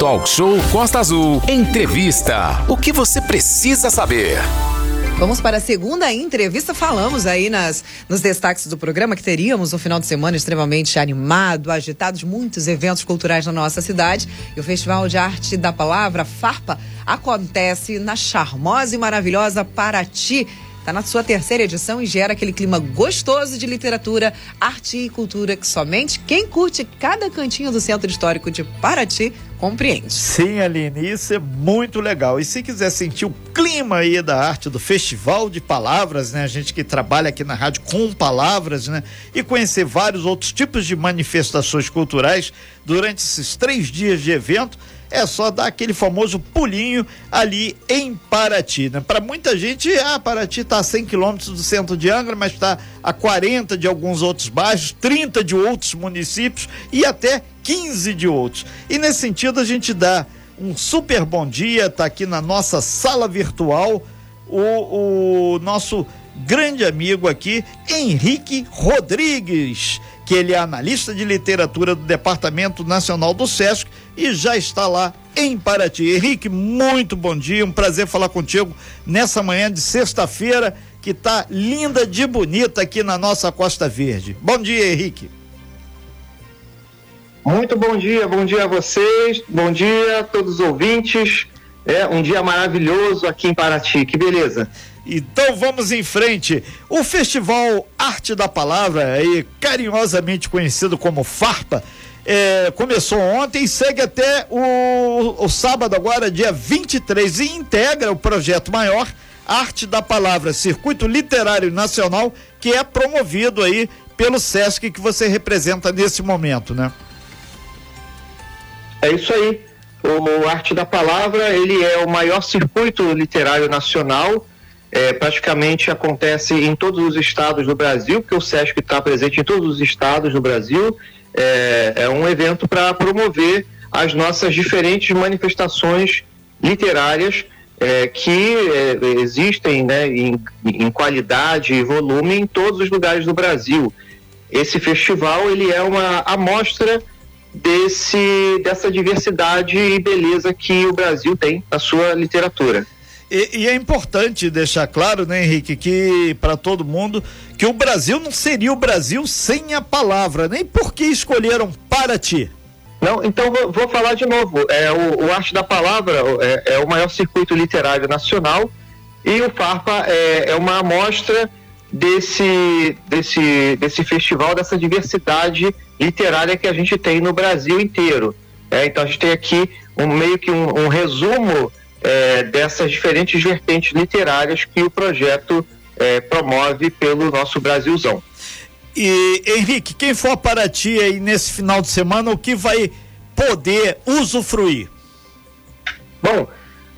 Talk Show Costa Azul. Entrevista. O que você precisa saber? Vamos para a segunda entrevista. Falamos aí nas, nos destaques do programa que teríamos um final de semana extremamente animado, agitado, de muitos eventos culturais na nossa cidade. E o Festival de Arte da Palavra, FARPA, acontece na charmosa e maravilhosa Paraty. Está na sua terceira edição e gera aquele clima gostoso de literatura, arte e cultura que somente quem curte cada cantinho do Centro Histórico de Paraty compreende. Sim, Aline, isso é muito legal. E se quiser sentir o clima aí da arte do Festival de Palavras, né? A gente que trabalha aqui na rádio com palavras, né? E conhecer vários outros tipos de manifestações culturais durante esses três dias de evento é só dar aquele famoso pulinho ali em Paraty, né? Para muita gente, ah, Paraty está a 100 quilômetros do centro de Angra, mas está a 40 de alguns outros bairros, 30 de outros municípios e até 15 de outros. E nesse sentido a gente dá um super bom dia, tá aqui na nossa sala virtual o, o nosso grande amigo aqui, Henrique Rodrigues que ele é analista de literatura do Departamento Nacional do SESC e já está lá em Paraty. Henrique, muito bom dia, um prazer falar contigo nessa manhã de sexta-feira que está linda de bonita aqui na nossa Costa Verde. Bom dia, Henrique. Muito bom dia, bom dia a vocês, bom dia a todos os ouvintes. É um dia maravilhoso aqui em Paraty, que beleza. Então vamos em frente. O Festival Arte da Palavra, aí, carinhosamente conhecido como FARPA, é, começou ontem e segue até o, o sábado, agora, dia 23, e integra o projeto maior Arte da Palavra, Circuito Literário Nacional, que é promovido aí pelo SESC que você representa nesse momento, né? É isso aí. O Arte da Palavra, ele é o maior circuito literário nacional é, praticamente acontece em todos os estados do Brasil, porque o SESC está presente em todos os estados do Brasil. É, é um evento para promover as nossas diferentes manifestações literárias é, que é, existem né, em, em, qualidade e volume em todos os lugares do Brasil. Esse festival ele é uma amostra desse, dessa diversidade e beleza que o Brasil tem na sua literatura. E, e, é importante deixar claro, né, Henrique, que para todo mundo que o Brasil não seria o Brasil sem a palavra, nem por que escolheram para ti. Não, então vou, vou falar de novo. É, o, o, Arte da Palavra é, é, o maior circuito literário nacional e o Farpa é, é uma amostra desse, desse, desse festival, dessa diversidade literária que a gente tem no Brasil inteiro. É, então a gente tem aqui um, meio que um, um resumo é, dessas diferentes vertentes literárias que o projeto é, promove pelo nosso Brasilzão. E Henrique, quem for para ti aí nesse final de semana, o que vai poder usufruir? Bom,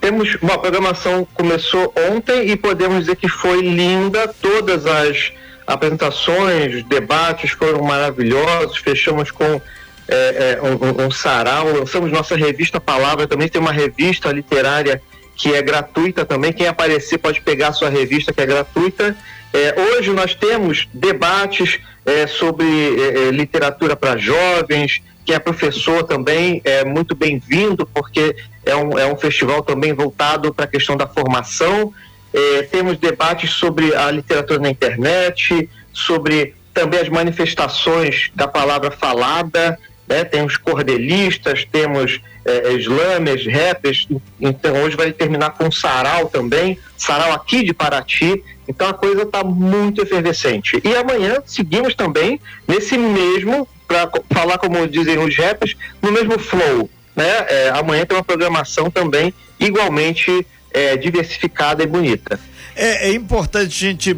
temos uma programação começou ontem e podemos dizer que foi linda. Todas as apresentações, debates foram maravilhosos. Fechamos com é, é, um, um sarau, lançamos nossa revista Palavra, também tem uma revista literária que é gratuita também. Quem aparecer pode pegar a sua revista, que é gratuita. É, hoje nós temos debates é, sobre é, é literatura para jovens. Quem é professor também é muito bem-vindo, porque é um, é um festival também voltado para a questão da formação. É, temos debates sobre a literatura na internet, sobre também as manifestações da palavra falada, né? temos cordelistas, temos é, slammers, rappers, então hoje vai terminar com sarau também, sarau aqui de Paraty, então a coisa está muito efervescente. E amanhã seguimos também nesse mesmo, para falar como dizem os rappers, no mesmo flow. Né? É, amanhã tem uma programação também igualmente é, diversificada e bonita. É, é importante a gente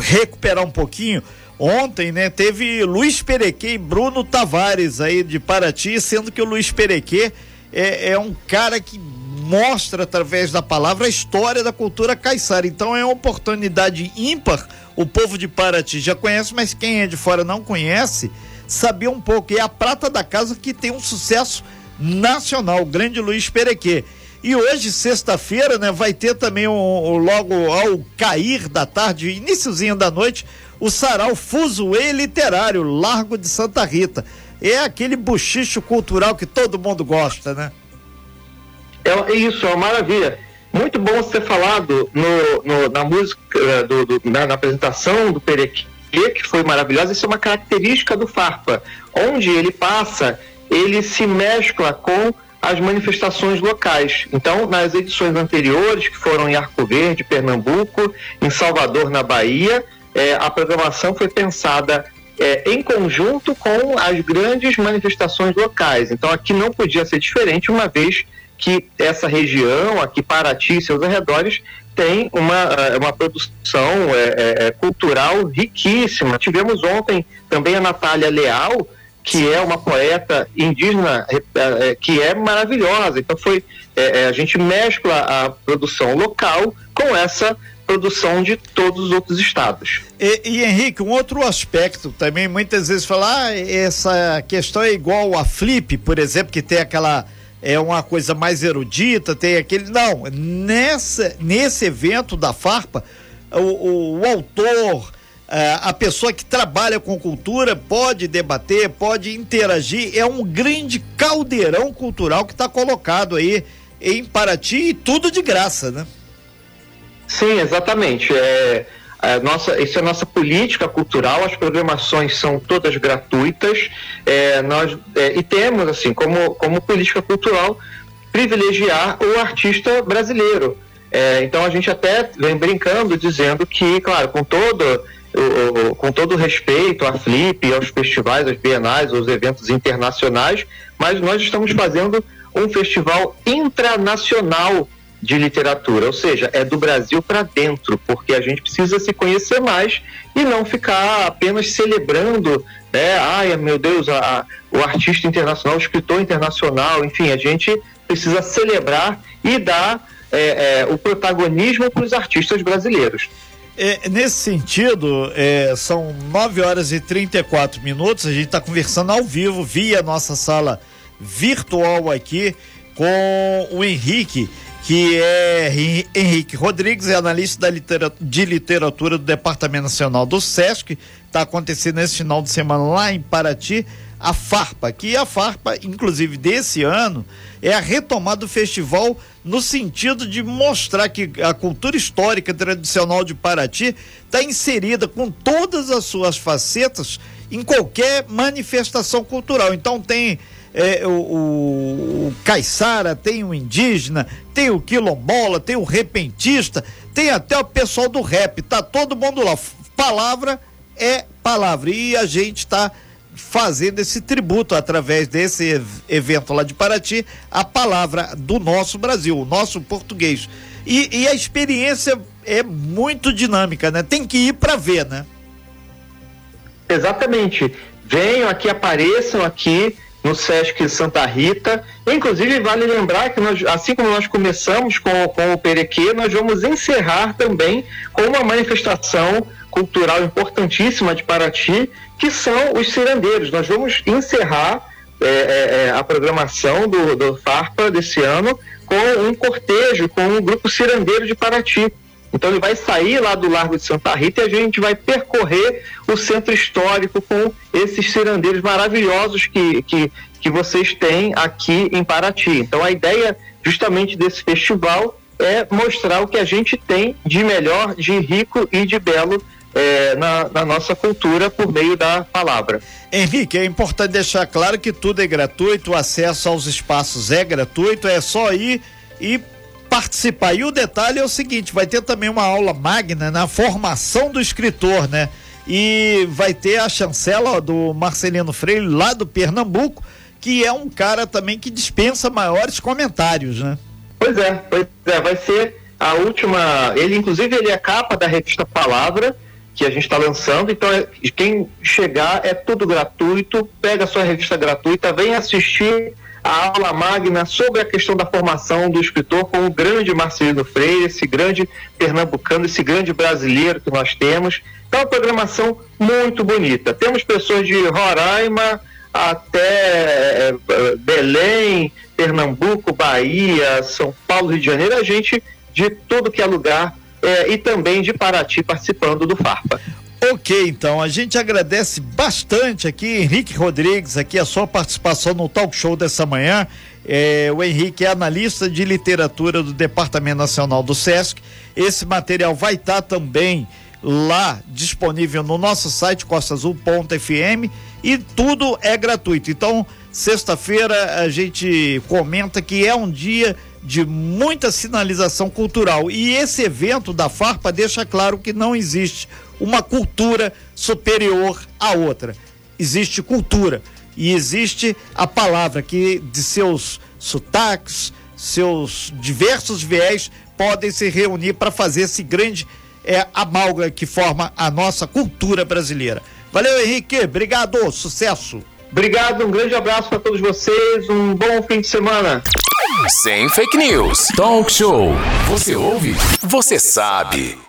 recuperar um pouquinho Ontem, né, teve Luiz Perequê e Bruno Tavares aí de Paraty, sendo que o Luiz Perequê é, é um cara que mostra através da palavra a história da cultura caiçara. Então é uma oportunidade ímpar. O povo de Paraty já conhece, mas quem é de fora não conhece, saber um pouco. É a prata da casa que tem um sucesso nacional, o grande Luiz Perequê. E hoje, sexta-feira, né, vai ter também um, um, logo ao cair da tarde, iníciozinho da noite, o Sarau Fuzuê Literário, Largo de Santa Rita. é aquele buchicho cultural que todo mundo gosta, né? É isso, é uma maravilha. Muito bom ter falado no, no na música, eh, do, do, na, na, apresentação do Perequê, que foi maravilhosa. Isso é uma característica do Farpa. Onde ele passa, ele se mescla com as manifestações locais. Então, nas edições anteriores, que foram em Arco Verde, Pernambuco, em Salvador, na Bahia, é, a programação foi pensada é, em conjunto com as grandes manifestações locais. Então, aqui não podia ser diferente, uma vez que essa região, aqui Paraty e seus arredores, tem uma, é, uma produção é, é, cultural riquíssima. Tivemos ontem também a Natália Leal, que é uma poeta indígena é, é, que é maravilhosa. Então foi é, é, a gente mescla a produção local com essa produção de todos os outros estados. E, e Henrique, um outro aspecto também, muitas vezes falar ah, essa questão é igual a Flip, por exemplo, que tem aquela é uma coisa mais erudita, tem aquele não nessa nesse evento da Farpa o, o, o autor é, a pessoa que trabalha com cultura pode debater, pode interagir. É um grande caldeirão cultural que está colocado aí em Paraty e tudo de graça, né? Sim, exatamente. É, a nossa, isso é a nossa política cultural, as programações são todas gratuitas. É, nós, é, e temos, assim, como, como política cultural, privilegiar o artista brasileiro. É, então a gente até vem brincando, dizendo que, claro, com todo o, com todo respeito à Flip, aos festivais, às bienais, aos eventos internacionais, mas nós estamos fazendo um festival intranacional de literatura, ou seja, é do Brasil para dentro, porque a gente precisa se conhecer mais e não ficar apenas celebrando, né? Ai, meu Deus, a, a, o artista internacional, o escritor internacional, enfim, a gente precisa celebrar e dar é, é, o protagonismo para os artistas brasileiros. É, nesse sentido, é, são 9 horas e 34 minutos. A gente está conversando ao vivo via nossa sala virtual aqui com o Henrique, que é Henrique Rodrigues, é analista literatura, de literatura do Departamento Nacional do SESC. Está acontecendo esse final de semana lá em Paraty a Farpa, que a Farpa, inclusive desse ano, é a retomada do festival no sentido de mostrar que a cultura histórica tradicional de Paraty está inserida com todas as suas facetas em qualquer manifestação cultural. Então tem é, o, caiçara, tem o indígena, tem o quilombola, tem o repentista, tem até o pessoal do rap, tá todo mundo lá. Palavra é palavra e a gente está fazendo esse tributo através desse evento lá de Paraty, a palavra do nosso Brasil, o nosso português. E, e a experiência é muito dinâmica, né? Tem que ir para ver, né? Exatamente. Venham aqui, apareçam aqui no Sesc Santa Rita. Inclusive, vale lembrar que nós, assim como nós começamos com, com o Perequê, nós vamos encerrar também com uma manifestação cultural importantíssima de Paraty, que são os cirandeiros. Nós vamos encerrar é, é, é, a programação do, do FARPA desse ano com um cortejo, com um grupo cirandeiro de Paraty. Então ele vai sair lá do Largo de Santa Rita e a gente vai percorrer o centro histórico com esses cirandeiros maravilhosos que, que, que vocês têm aqui em Paraty. Então a ideia justamente desse festival é mostrar o que a gente tem de melhor, de rico e de belo é, na, na, nossa cultura por meio da palavra. Henrique, é importante deixar claro que tudo é gratuito, o acesso aos espaços é gratuito, é só ir e participar. E o detalhe é o seguinte: vai ter também uma aula magna na formação do escritor, né? E vai ter a chancela do Marcelino Freire lá do Pernambuco, que é um cara também que dispensa maiores comentários, né? Pois é, pois é, vai ser a última. Ele, inclusive, ele é capa da revista Palavra que a gente está lançando. Então, é, quem chegar é tudo gratuito, pega a sua revista gratuita, vem assistir a aula magna sobre a questão da formação do escritor com o grande Marcelino Freire, esse grande pernambucano, esse grande brasileiro que nós temos. Então, é uma programação muito bonita. Temos pessoas de Roraima até é, é, Belém, Pernambuco, Bahia, São Paulo, Rio de Janeiro, a gente de tudo que é lugar é, e também de Paraty participando do FARPA. Ok, então, a gente agradece bastante aqui, Henrique Rodrigues, aqui a sua participação no talk show dessa manhã. É, o Henrique é analista de literatura do Departamento Nacional do SESC. Esse material vai estar tá também lá disponível no nosso site costaazul.fm e tudo é gratuito. Então, sexta-feira a gente comenta que é um dia de muita sinalização cultural e esse evento da Farpa deixa claro que não existe uma cultura superior à outra. Existe cultura e existe a palavra que de seus sotaques, seus diversos viés podem se reunir para fazer esse grande é, amálgama que forma a nossa cultura brasileira. Valeu, Henrique. Obrigado. Sucesso. Obrigado. Um grande abraço para todos vocês. Um bom fim de semana. Sem fake news. Talk show. Você ouve? Você sabe.